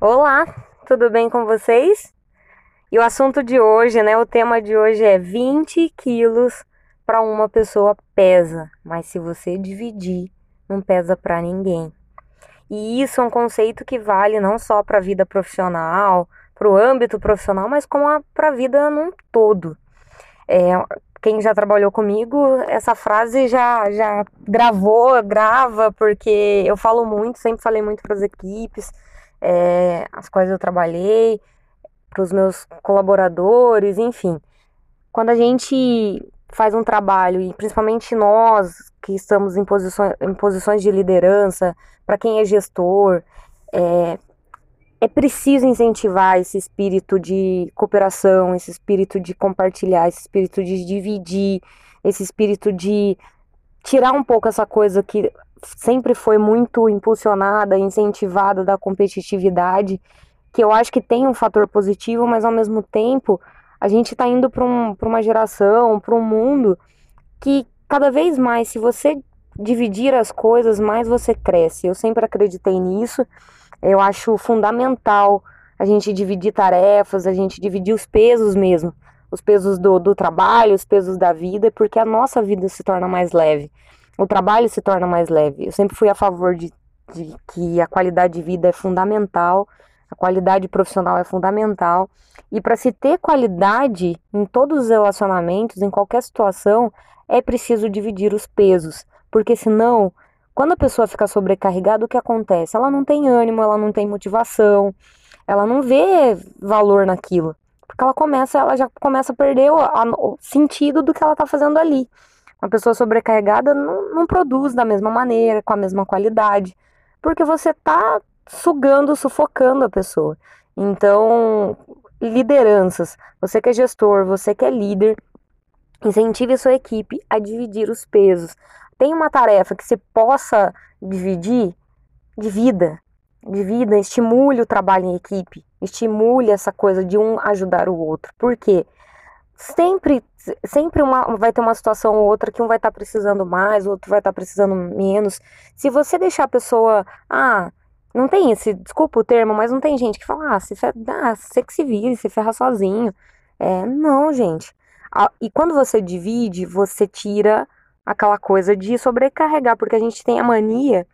Olá, tudo bem com vocês? E o assunto de hoje, né? O tema de hoje é 20 quilos para uma pessoa pesa, mas se você dividir, não pesa para ninguém. E isso é um conceito que vale não só para a vida profissional, para o âmbito profissional, mas como para a vida num todo. É, quem já trabalhou comigo, essa frase já, já gravou, grava, porque eu falo muito, sempre falei muito para as equipes, é, as quais eu trabalhei, para os meus colaboradores, enfim. Quando a gente faz um trabalho, e principalmente nós que estamos em posições, em posições de liderança, para quem é gestor, é, é preciso incentivar esse espírito de cooperação, esse espírito de compartilhar, esse espírito de dividir, esse espírito de tirar um pouco essa coisa que sempre foi muito impulsionada, incentivada da competitividade que eu acho que tem um fator positivo, mas ao mesmo tempo a gente está indo para um, uma geração, para um mundo que cada vez mais, se você dividir as coisas, mais você cresce. Eu sempre acreditei nisso. Eu acho fundamental a gente dividir tarefas, a gente dividir os pesos mesmo. Os pesos do, do trabalho, os pesos da vida, porque a nossa vida se torna mais leve. O trabalho se torna mais leve. Eu sempre fui a favor de, de que a qualidade de vida é fundamental a qualidade profissional é fundamental. E para se ter qualidade em todos os relacionamentos, em qualquer situação, é preciso dividir os pesos. Porque senão, quando a pessoa fica sobrecarregada, o que acontece? Ela não tem ânimo, ela não tem motivação, ela não vê valor naquilo. Porque ela começa, ela já começa a perder o, a, o sentido do que ela está fazendo ali. Uma pessoa sobrecarregada não, não produz da mesma maneira, com a mesma qualidade. Porque você está sugando, sufocando a pessoa. Então, lideranças, você que é gestor, você que é líder, incentive a sua equipe a dividir os pesos. Tem uma tarefa que você possa dividir, divida, divida, estimule o trabalho em equipe, estimule essa coisa de um ajudar o outro. Por quê? Sempre, sempre uma, vai ter uma situação ou outra que um vai estar tá precisando mais, o outro vai estar tá precisando menos. Se você deixar a pessoa, ah, não tem esse, desculpa o termo, mas não tem gente que fala, ah, se fer... ah, você que se vire, se ferra sozinho. É, não, gente. E quando você divide, você tira aquela coisa de sobrecarregar, porque a gente tem a mania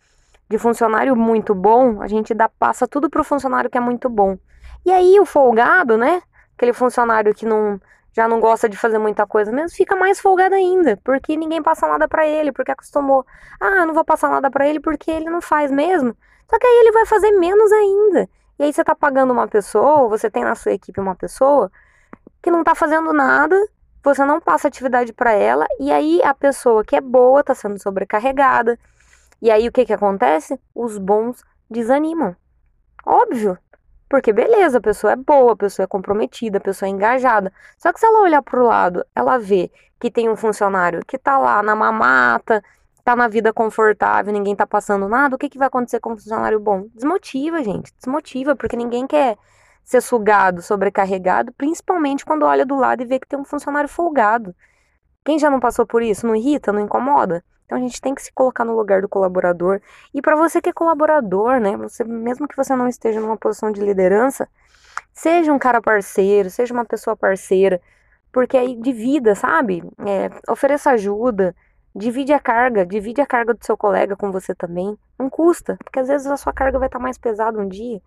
de funcionário muito bom, a gente dá, passa tudo pro funcionário que é muito bom. E aí o folgado, né? Aquele funcionário que não já não gosta de fazer muita coisa mesmo, fica mais folgado ainda, porque ninguém passa nada para ele, porque acostumou. Ah, não vou passar nada para ele porque ele não faz mesmo. Só que aí ele vai fazer menos ainda. E aí você tá pagando uma pessoa, você tem na sua equipe uma pessoa que não tá fazendo nada, você não passa atividade para ela, e aí a pessoa que é boa tá sendo sobrecarregada. E aí o que que acontece? Os bons desanimam. Óbvio. Porque beleza, a pessoa é boa, a pessoa é comprometida, a pessoa é engajada. Só que se ela olhar pro lado, ela vê que tem um funcionário que tá lá na mamata, tá na vida confortável, ninguém tá passando nada, o que, que vai acontecer com um funcionário bom? Desmotiva, gente. Desmotiva, porque ninguém quer ser sugado, sobrecarregado, principalmente quando olha do lado e vê que tem um funcionário folgado. Quem já não passou por isso? Não irrita, não incomoda? Então a gente tem que se colocar no lugar do colaborador. E para você que é colaborador, né? Você, mesmo que você não esteja numa posição de liderança, seja um cara parceiro, seja uma pessoa parceira, porque aí divida, sabe? É, ofereça ajuda, Divide a carga, divide a carga do seu colega com você também. Não custa, porque às vezes a sua carga vai estar mais pesada um dia.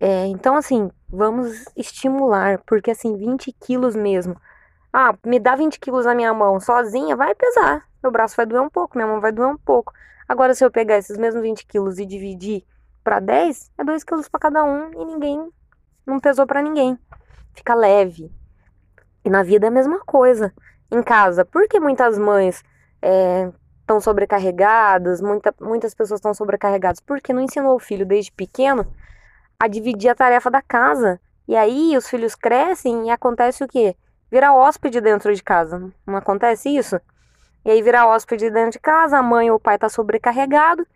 É, então, assim, vamos estimular, porque assim, 20 quilos mesmo. Ah, me dá 20 quilos na minha mão sozinha, vai pesar. Meu braço vai doer um pouco, minha mão vai doer um pouco. Agora, se eu pegar esses mesmos 20 quilos e dividir para 10, é 2 quilos para cada um e ninguém, não pesou para ninguém. Fica leve. E na vida é a mesma coisa. Em casa, por que muitas mães estão é, sobrecarregadas, muita, muitas pessoas estão sobrecarregadas porque não ensinou o filho desde pequeno a dividir a tarefa da casa. E aí os filhos crescem e acontece o quê? Vira hóspede dentro de casa. Não acontece isso? E aí vira hóspede dentro de casa, a mãe ou o pai está sobrecarregado.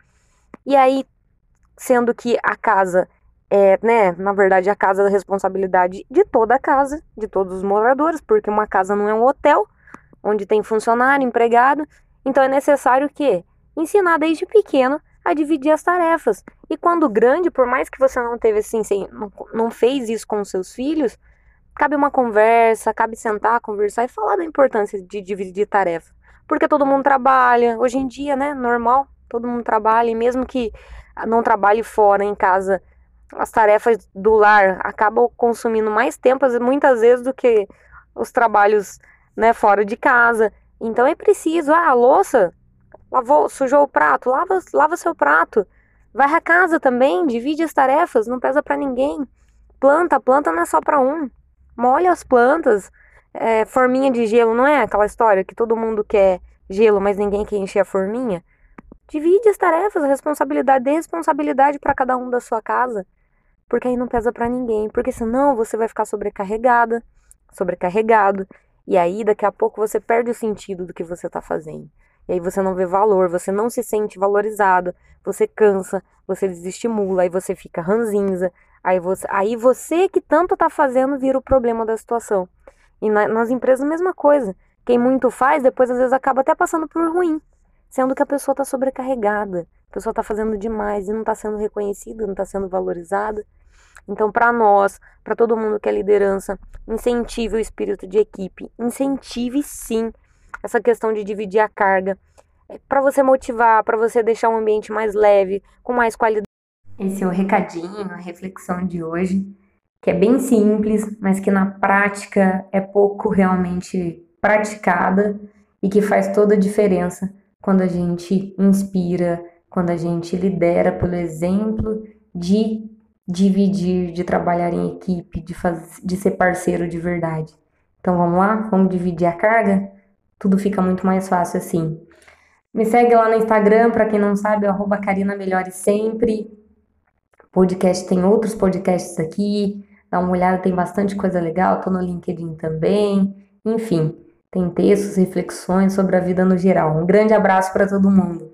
E aí, sendo que a casa é, né, na verdade, a casa é da responsabilidade de toda a casa, de todos os moradores, porque uma casa não é um hotel, onde tem funcionário, empregado. Então é necessário que ensinar desde pequeno a dividir as tarefas. E quando grande, por mais que você não teve assim, não, não fez isso com seus filhos, cabe uma conversa, cabe sentar, conversar e falar da importância de dividir tarefa. Porque todo mundo trabalha, hoje em dia, né, normal, todo mundo trabalha, e mesmo que não trabalhe fora, em casa, as tarefas do lar acabam consumindo mais tempo, muitas vezes, do que os trabalhos, né, fora de casa. Então é preciso, ah, a louça, lavou, sujou o prato, lava, lava seu prato. Vai a casa também, divide as tarefas, não pesa para ninguém. Planta, planta não é só para um. Molha as plantas. É, forminha de gelo, não é aquela história que todo mundo quer gelo, mas ninguém quer encher a forminha? Divide as tarefas, a responsabilidade, dê responsabilidade para cada um da sua casa, porque aí não pesa para ninguém, porque senão você vai ficar sobrecarregada, sobrecarregado, e aí daqui a pouco você perde o sentido do que você está fazendo. E aí você não vê valor, você não se sente valorizado, você cansa, você desestimula, aí você fica ranzinza, aí você, aí você que tanto tá fazendo vira o problema da situação. E na, nas empresas, mesma coisa. Quem muito faz, depois às vezes acaba até passando por ruim, sendo que a pessoa está sobrecarregada, a pessoa está fazendo demais e não está sendo reconhecida, não está sendo valorizada. Então, para nós, para todo mundo que é liderança, incentive o espírito de equipe, incentive sim essa questão de dividir a carga, é para você motivar, para você deixar um ambiente mais leve, com mais qualidade. Esse é o recadinho, a reflexão de hoje, que é bem simples, mas que na prática é pouco realmente praticada e que faz toda a diferença quando a gente inspira, quando a gente lidera pelo exemplo de dividir, de trabalhar em equipe, de, faz, de ser parceiro de verdade. Então vamos lá? Vamos dividir a carga? tudo fica muito mais fácil assim. Me segue lá no Instagram, para quem não sabe, arroba Karina Melhore Sempre. Podcast tem outros podcasts aqui. Dá uma olhada, tem bastante coisa legal. Tô no LinkedIn também. Enfim, tem textos, reflexões sobre a vida no geral. Um grande abraço para todo mundo.